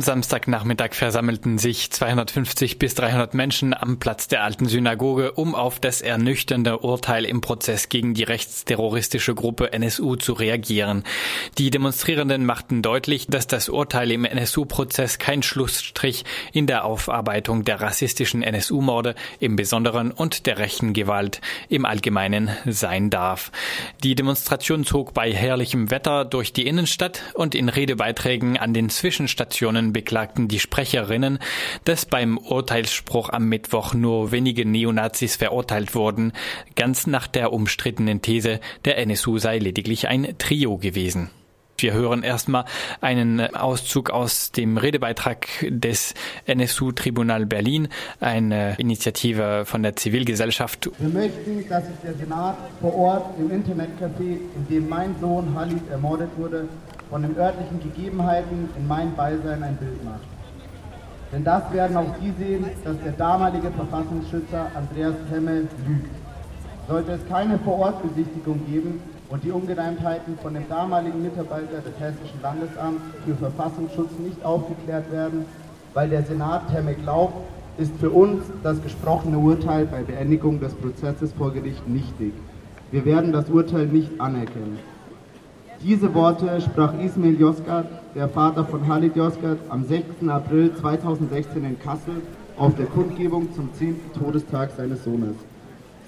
Am Samstagnachmittag versammelten sich 250 bis 300 Menschen am Platz der alten Synagoge, um auf das ernüchternde Urteil im Prozess gegen die rechtsterroristische Gruppe NSU zu reagieren. Die Demonstrierenden machten deutlich, dass das Urteil im NSU-Prozess kein Schlussstrich in der Aufarbeitung der rassistischen NSU-Morde im Besonderen und der rechten Gewalt im Allgemeinen sein darf. Die Demonstration zog bei herrlichem Wetter durch die Innenstadt und in Redebeiträgen an den Zwischenstationen Beklagten die Sprecherinnen, dass beim Urteilsspruch am Mittwoch nur wenige Neonazis verurteilt wurden, ganz nach der umstrittenen These, der NSU sei lediglich ein Trio gewesen. Wir hören erstmal einen Auszug aus dem Redebeitrag des NSU Tribunal Berlin, eine Initiative von der Zivilgesellschaft. Wir möchten, dass sich der Senat vor Ort im Internetcafé, in dem mein Sohn Halid ermordet wurde, von den örtlichen Gegebenheiten in meinem Beisein ein Bild macht. Denn das werden auch Sie sehen, dass der damalige Verfassungsschützer Andreas Temme lügt. Sollte es keine Vorortbesichtigung geben und die Ungereimtheiten von dem damaligen Mitarbeiter des Hessischen Landesamts für Verfassungsschutz nicht aufgeklärt werden, weil der Senat Temme glaubt, ist für uns das gesprochene Urteil bei Beendigung des Prozesses vor Gericht nichtig. Wir werden das Urteil nicht anerkennen. Diese Worte sprach Ismail Yozgat, der Vater von Halid Yozgat, am 6. April 2016 in Kassel auf der Kundgebung zum 10. Todestag seines Sohnes.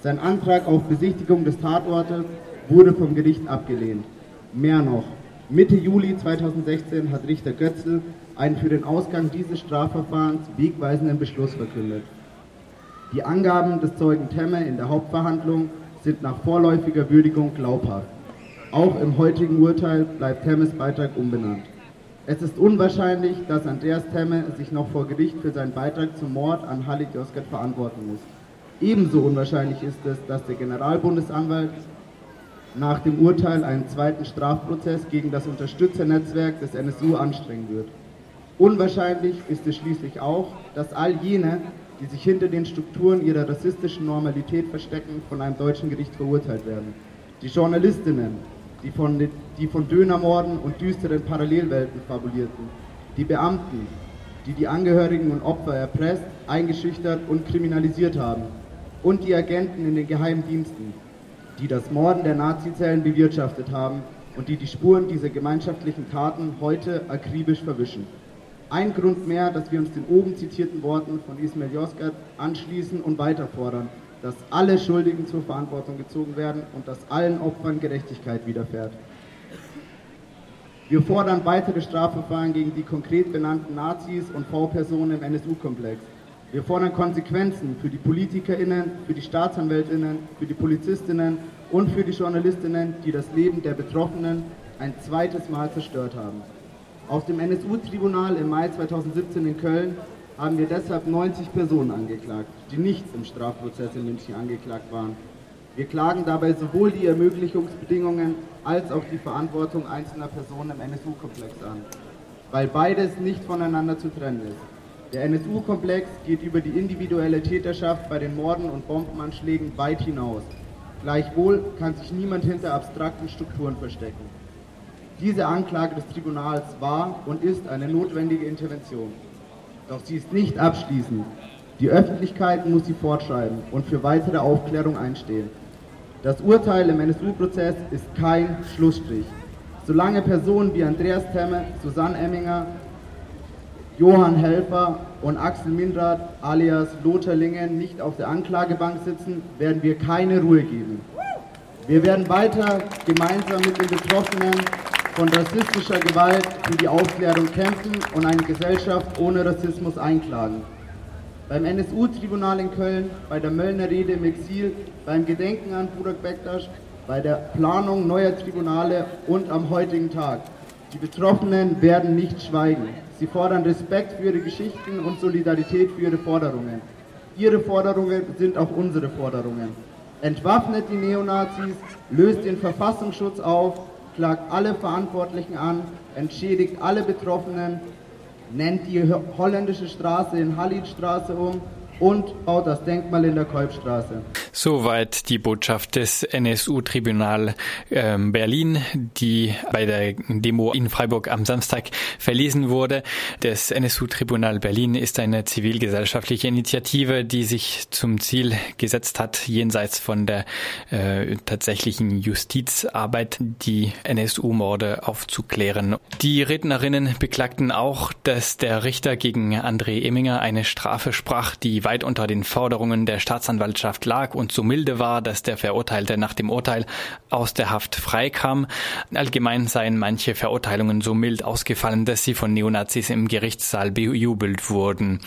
Sein Antrag auf Besichtigung des Tatortes wurde vom Gericht abgelehnt. Mehr noch, Mitte Juli 2016 hat Richter Götzl einen für den Ausgang dieses Strafverfahrens wegweisenden Beschluss verkündet. Die Angaben des Zeugen Temme in der Hauptverhandlung sind nach vorläufiger Würdigung glaubhaft. Auch im heutigen Urteil bleibt Temmes Beitrag unbenannt. Es ist unwahrscheinlich, dass Andreas Temme sich noch vor Gericht für seinen Beitrag zum Mord an Halit Yozgat verantworten muss. Ebenso unwahrscheinlich ist es, dass der Generalbundesanwalt nach dem Urteil einen zweiten Strafprozess gegen das Unterstützernetzwerk des NSU anstrengen wird. Unwahrscheinlich ist es schließlich auch, dass all jene, die sich hinter den Strukturen ihrer rassistischen Normalität verstecken, von einem deutschen Gericht verurteilt werden. Die Journalistinnen, die von, die von Dönermorden und düsteren Parallelwelten fabulierten, die Beamten, die die Angehörigen und Opfer erpresst, eingeschüchtert und kriminalisiert haben, und die Agenten in den Geheimdiensten, die das Morden der Nazizellen bewirtschaftet haben und die die Spuren dieser gemeinschaftlichen Taten heute akribisch verwischen. Ein Grund mehr, dass wir uns den oben zitierten Worten von Ismail Yozgat anschließen und weiterfordern dass alle Schuldigen zur Verantwortung gezogen werden und dass allen Opfern Gerechtigkeit widerfährt. Wir fordern weitere Strafverfahren gegen die konkret benannten Nazis und V-Personen im NSU-Komplex. Wir fordern Konsequenzen für die PolitikerInnen, für die Staatsanwältinnen, für die Polizistinnen und für die Journalistinnen, die das Leben der Betroffenen ein zweites Mal zerstört haben. Aus dem NSU-Tribunal im Mai 2017 in Köln haben wir deshalb 90 Personen angeklagt, die nicht im Strafprozess in München angeklagt waren. Wir klagen dabei sowohl die Ermöglichungsbedingungen als auch die Verantwortung einzelner Personen im NSU-Komplex an, weil beides nicht voneinander zu trennen ist. Der NSU-Komplex geht über die individuelle Täterschaft bei den Morden und Bombenanschlägen weit hinaus. Gleichwohl kann sich niemand hinter abstrakten Strukturen verstecken. Diese Anklage des Tribunals war und ist eine notwendige Intervention. Doch sie ist nicht abschließend. Die Öffentlichkeit muss sie fortschreiben und für weitere Aufklärung einstehen. Das Urteil im NSU-Prozess ist kein Schlussstrich. Solange Personen wie Andreas Temme, Susanne Emminger, Johann Helfer und Axel Mindrath alias Lothar Lingen nicht auf der Anklagebank sitzen, werden wir keine Ruhe geben. Wir werden weiter gemeinsam mit den Betroffenen von rassistischer Gewalt für die Aufklärung kämpfen und eine Gesellschaft ohne Rassismus einklagen. Beim NSU-Tribunal in Köln, bei der Möllner Rede im Exil, beim Gedenken an Burak Bektasch, bei der Planung neuer Tribunale und am heutigen Tag. Die Betroffenen werden nicht schweigen. Sie fordern Respekt für ihre Geschichten und Solidarität für ihre Forderungen. Ihre Forderungen sind auch unsere Forderungen. Entwaffnet die Neonazis, löst den Verfassungsschutz auf, klagt alle Verantwortlichen an, entschädigt alle Betroffenen, nennt die holländische Straße in Hallidstraße um und baut das Denkmal in der Kolbstraße. Soweit die Botschaft des NSU-Tribunal äh, Berlin, die bei der Demo in Freiburg am Samstag verlesen wurde. Das NSU-Tribunal Berlin ist eine zivilgesellschaftliche Initiative, die sich zum Ziel gesetzt hat, jenseits von der äh, tatsächlichen Justizarbeit die NSU-Morde aufzuklären. Die Rednerinnen beklagten auch, dass der Richter gegen André Eminger eine Strafe sprach, die weit unter den Forderungen der Staatsanwaltschaft lag und so milde war, dass der Verurteilte nach dem Urteil aus der Haft freikam. Allgemein seien manche Verurteilungen so mild ausgefallen, dass sie von Neonazis im Gerichtssaal bejubelt wurden.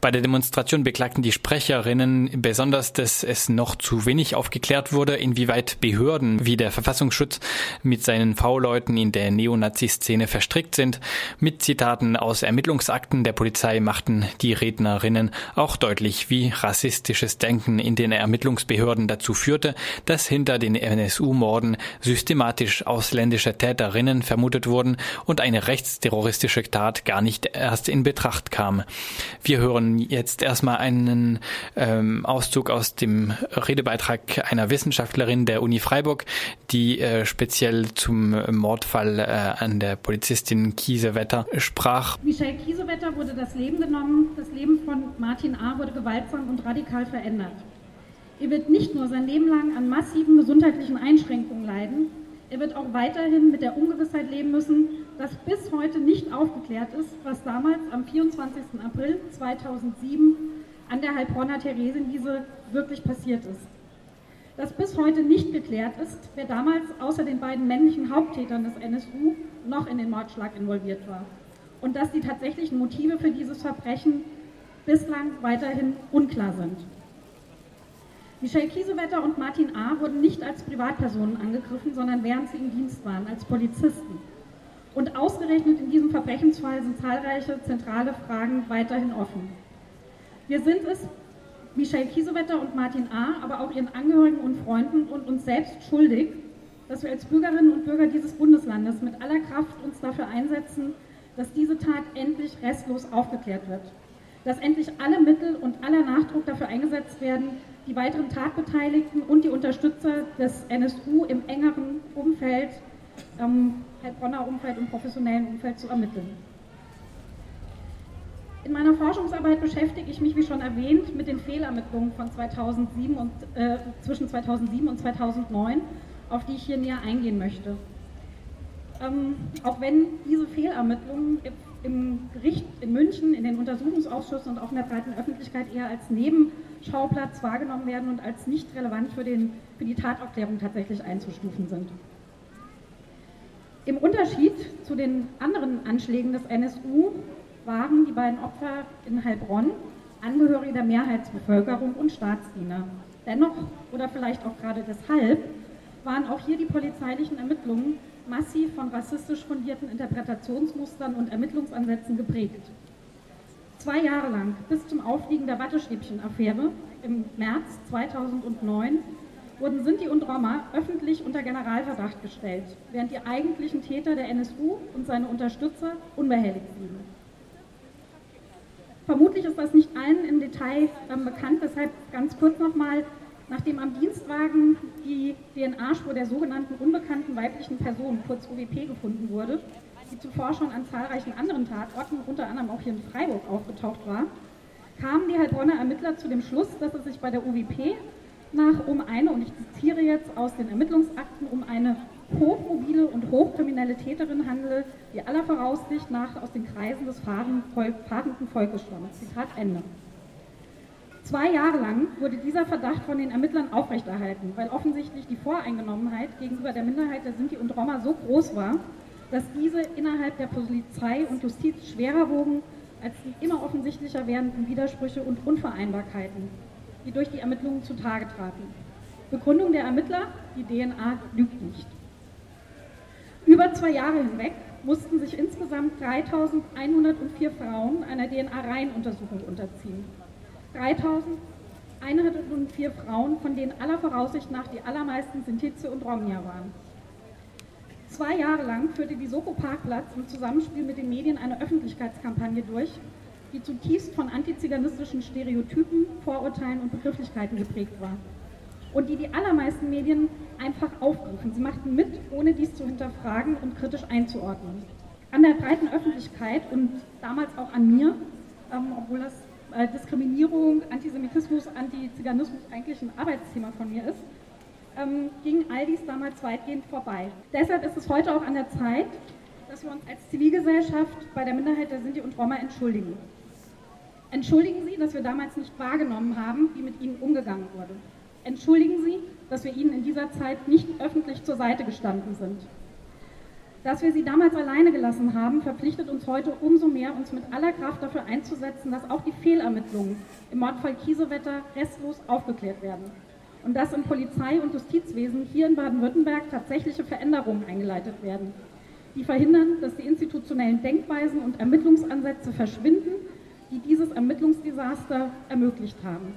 Bei der Demonstration beklagten die Sprecherinnen besonders, dass es noch zu wenig aufgeklärt wurde, inwieweit Behörden wie der Verfassungsschutz mit seinen V-Leuten in der Neonazi-Szene verstrickt sind. Mit Zitaten aus Ermittlungsakten der Polizei machten die Rednerinnen auch deutlich, deutlich, wie rassistisches Denken in den Ermittlungsbehörden dazu führte, dass hinter den NSU-Morden systematisch ausländische Täterinnen vermutet wurden und eine rechtsterroristische Tat gar nicht erst in Betracht kam. Wir hören jetzt erstmal einen ähm, Auszug aus dem Redebeitrag einer Wissenschaftlerin der Uni Freiburg, die äh, speziell zum Mordfall äh, an der Polizistin Kiesewetter sprach. Michelle Kiesewetter wurde das Leben genommen. Das Leben von Martin A. wurde gewaltsam und radikal verändert. Er wird nicht nur sein Leben lang an massiven gesundheitlichen Einschränkungen leiden, er wird auch weiterhin mit der Ungewissheit leben müssen, dass bis heute nicht aufgeklärt ist, was damals am 24. April 2007 an der Heilbronner Theresienwiese wirklich passiert ist. Dass bis heute nicht geklärt ist, wer damals außer den beiden männlichen Haupttätern des NSU noch in den Mordschlag involviert war. Und dass die tatsächlichen Motive für dieses Verbrechen bislang weiterhin unklar sind. Michelle Kiesewetter und Martin A. wurden nicht als Privatpersonen angegriffen, sondern während sie im Dienst waren, als Polizisten. Und ausgerechnet in diesem Verbrechensfall sind zahlreiche zentrale Fragen weiterhin offen. Wir sind es, Michelle Kiesewetter und Martin A., aber auch ihren Angehörigen und Freunden und uns selbst schuldig, dass wir als Bürgerinnen und Bürger dieses Bundeslandes mit aller Kraft uns dafür einsetzen, dass diese Tat endlich restlos aufgeklärt wird dass endlich alle Mittel und aller Nachdruck dafür eingesetzt werden, die weiteren Tatbeteiligten und die Unterstützer des NSU im engeren Umfeld, ähm, Heilbronner Umfeld und professionellen Umfeld zu ermitteln. In meiner Forschungsarbeit beschäftige ich mich, wie schon erwähnt, mit den Fehlermittlungen von 2007 und, äh, zwischen 2007 und 2009, auf die ich hier näher eingehen möchte. Ähm, auch wenn diese Fehlermittlungen im Gericht in München, in den Untersuchungsausschüssen und auch in der breiten Öffentlichkeit eher als Nebenschauplatz wahrgenommen werden und als nicht relevant für, den, für die Tataufklärung tatsächlich einzustufen sind. Im Unterschied zu den anderen Anschlägen des NSU waren die beiden Opfer in Heilbronn Angehörige der Mehrheitsbevölkerung und Staatsdiener. Dennoch, oder vielleicht auch gerade deshalb, waren auch hier die polizeilichen Ermittlungen massiv von rassistisch fundierten Interpretationsmustern und Ermittlungsansätzen geprägt. Zwei Jahre lang, bis zum Aufliegen der Wattestäbchen-Affäre im März 2009, wurden Sinti und Roma öffentlich unter Generalverdacht gestellt, während die eigentlichen Täter der NSU und seine Unterstützer unbehelligt blieben. Vermutlich ist das nicht allen im Detail äh, bekannt, deshalb ganz kurz nochmal Nachdem am Dienstwagen die DNA-Spur der sogenannten unbekannten weiblichen Person, kurz UWP, gefunden wurde, die zuvor schon an zahlreichen anderen Tatorten, unter anderem auch hier in Freiburg, aufgetaucht war, kamen die Heilbronner Ermittler zu dem Schluss, dass es sich bei der UWP nach um eine, und ich zitiere jetzt aus den Ermittlungsakten, um eine hochmobile und hochkriminelle Täterin handele, die aller Voraussicht nach aus den Kreisen des fahrenden Volkes stammt. Zitat Ende. Zwei Jahre lang wurde dieser Verdacht von den Ermittlern aufrechterhalten, weil offensichtlich die Voreingenommenheit gegenüber der Minderheit der Sinti und Roma so groß war, dass diese innerhalb der Polizei und Justiz schwerer wogen als die immer offensichtlicher werdenden Widersprüche und Unvereinbarkeiten, die durch die Ermittlungen zutage traten. Begründung der Ermittler, die DNA lügt nicht. Über zwei Jahre hinweg mussten sich insgesamt 3104 Frauen einer DNA-Reihenuntersuchung unterziehen. 3104 Frauen, von denen aller Voraussicht nach die allermeisten Sintize und Romnia waren. Zwei Jahre lang führte die Soko Parkplatz im Zusammenspiel mit den Medien eine Öffentlichkeitskampagne durch, die zutiefst von antiziganistischen Stereotypen, Vorurteilen und Begrifflichkeiten geprägt war. Und die die allermeisten Medien einfach aufgriffen. Sie machten mit, ohne dies zu hinterfragen und kritisch einzuordnen. An der breiten Öffentlichkeit und damals auch an mir, ähm, obwohl das äh, Diskriminierung, Antisemitismus, Antiziganismus eigentlich ein Arbeitsthema von mir ist, ähm, ging all dies damals weitgehend vorbei. Deshalb ist es heute auch an der Zeit, dass wir uns als Zivilgesellschaft bei der Minderheit der Sinti und Roma entschuldigen. Entschuldigen Sie, dass wir damals nicht wahrgenommen haben, wie mit ihnen umgegangen wurde. Entschuldigen Sie, dass wir ihnen in dieser Zeit nicht öffentlich zur Seite gestanden sind. Dass wir sie damals alleine gelassen haben, verpflichtet uns heute umso mehr, uns mit aller Kraft dafür einzusetzen, dass auch die Fehlermittlungen im Mordfall Kiesewetter restlos aufgeklärt werden und dass im Polizei- und Justizwesen hier in Baden-Württemberg tatsächliche Veränderungen eingeleitet werden, die verhindern, dass die institutionellen Denkweisen und Ermittlungsansätze verschwinden, die dieses Ermittlungsdesaster ermöglicht haben.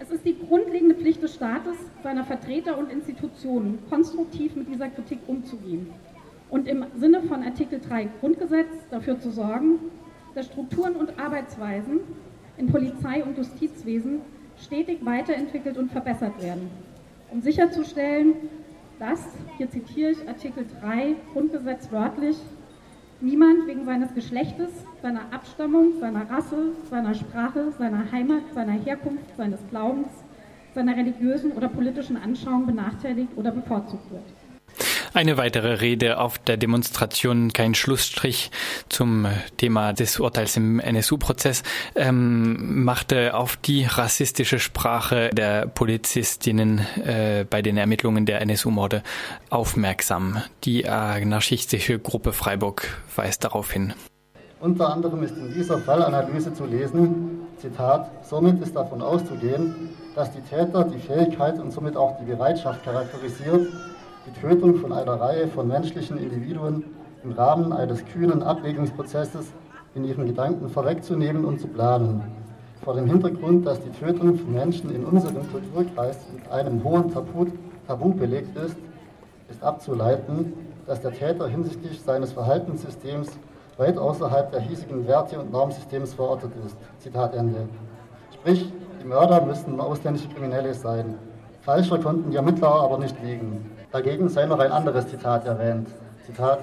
Es ist die grundlegende Pflicht des Staates, seiner Vertreter und Institutionen konstruktiv mit dieser Kritik umzugehen und im Sinne von Artikel 3 Grundgesetz dafür zu sorgen, dass Strukturen und Arbeitsweisen in Polizei und Justizwesen stetig weiterentwickelt und verbessert werden, um sicherzustellen, dass, hier zitiere ich Artikel 3 Grundgesetz wörtlich, niemand wegen seines Geschlechtes, seiner Abstammung, seiner Rasse, seiner Sprache, seiner Heimat, seiner Herkunft, seines Glaubens, seiner religiösen oder politischen Anschauung benachteiligt oder bevorzugt wird. Eine weitere Rede auf der Demonstration, kein Schlussstrich zum Thema des Urteils im NSU-Prozess, ähm, machte auf die rassistische Sprache der Polizistinnen äh, bei den Ermittlungen der NSU-Morde aufmerksam. Die anarchistische Gruppe Freiburg weist darauf hin. Unter anderem ist in dieser Fallanalyse zu lesen, Zitat, somit ist davon auszugehen, dass die Täter die Fähigkeit und somit auch die Bereitschaft charakterisiert, die Tötung von einer Reihe von menschlichen Individuen im Rahmen eines kühnen Abwägungsprozesses in ihren Gedanken vorwegzunehmen und zu planen. Vor dem Hintergrund, dass die Tötung von Menschen in unserem Kulturkreis mit einem hohen Tabu, Tabu belegt ist, ist abzuleiten, dass der Täter hinsichtlich seines Verhaltenssystems weit außerhalb der hiesigen Werte- und Normsystems verortet ist. Zitat Ende. Sprich, die Mörder müssten ausländische Kriminelle sein. Falscher konnten die Ermittler aber nicht liegen. Dagegen sei noch ein anderes Zitat erwähnt. Zitat,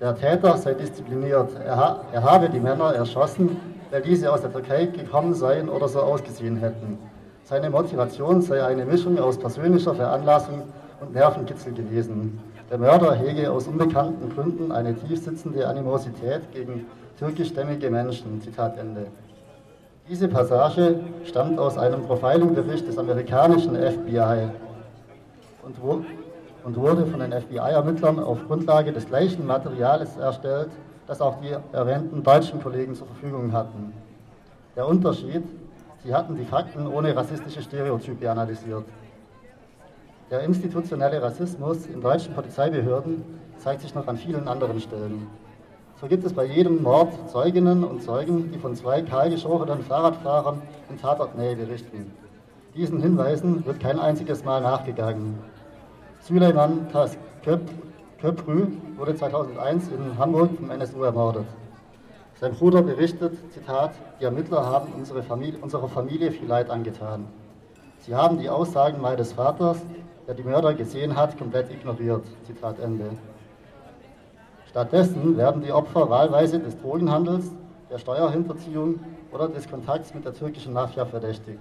der Täter sei diszipliniert. Er, ha er habe die Männer erschossen, weil diese aus der Türkei gekommen seien oder so ausgesehen hätten. Seine Motivation sei eine Mischung aus persönlicher Veranlassung und Nervenkitzel gewesen. Der Mörder hege aus unbekannten Gründen eine tiefsitzende Animosität gegen türkischstämmige Menschen. Zitat Ende. Diese Passage stammt aus einem Profiling-Bericht des amerikanischen FBI und, und wurde von den FBI-Ermittlern auf Grundlage des gleichen Materials erstellt, das auch die erwähnten deutschen Kollegen zur Verfügung hatten. Der Unterschied, sie hatten die Fakten ohne rassistische Stereotype analysiert. Der institutionelle Rassismus in deutschen Polizeibehörden zeigt sich noch an vielen anderen Stellen. So gibt es bei jedem Mord Zeuginnen und Zeugen, die von zwei kahlgeschorenen Fahrradfahrern in Tatortnähe berichten. Diesen Hinweisen wird kein einziges Mal nachgegangen. Süleyman Köprü wurde 2001 in Hamburg vom NSU ermordet. Sein Bruder berichtet, Zitat, die Ermittler haben unsere Familie, unserer Familie viel Leid angetan. Sie haben die Aussagen meines Vaters, der die Mörder gesehen hat, komplett ignoriert. Zitat Ende. Stattdessen werden die Opfer wahlweise des Drogenhandels, der Steuerhinterziehung oder des Kontakts mit der türkischen Mafia verdächtigt.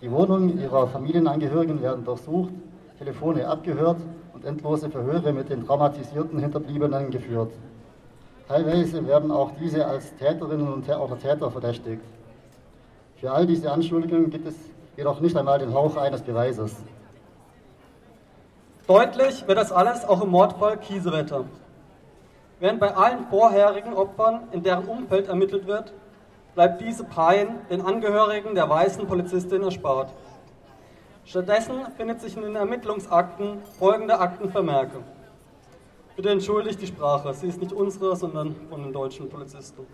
Die Wohnungen ihrer Familienangehörigen werden durchsucht, Telefone abgehört und endlose Verhöre mit den traumatisierten Hinterbliebenen geführt. Teilweise werden auch diese als Täterinnen und oder Täter verdächtigt. Für all diese Anschuldigungen gibt es jedoch nicht einmal den Hauch eines Beweises. Deutlich wird das alles auch im Mordfall Kiesewetter. Während bei allen vorherigen Opfern, in deren Umfeld ermittelt wird, bleibt diese Pein den Angehörigen der weißen Polizistin erspart. Stattdessen findet sich in den Ermittlungsakten folgende Aktenvermerke. Bitte entschuldigt die Sprache, sie ist nicht unsere, sondern von den deutschen Polizisten.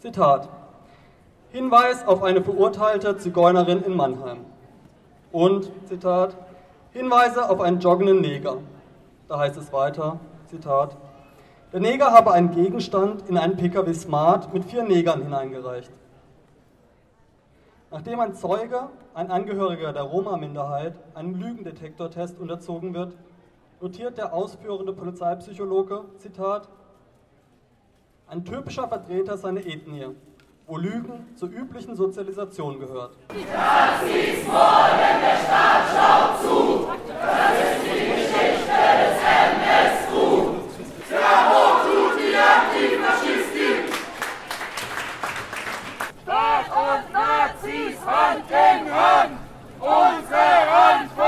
Zitat. Hinweis auf eine verurteilte Zigeunerin in Mannheim. Und, Zitat, Hinweise auf einen joggenden Neger. Da heißt es weiter, Zitat, Der Neger habe einen Gegenstand in einen PKW Smart mit vier Negern hineingereicht. Nachdem ein Zeuge, ein Angehöriger der Roma-Minderheit, einem Lügendetektortest unterzogen wird, notiert der ausführende Polizeipsychologe, Zitat, ein typischer Vertreter seiner Ethnie, wo Lügen zur üblichen Sozialisation gehört. Das ist vor, denn der Staat schaut zu. Unsere unseren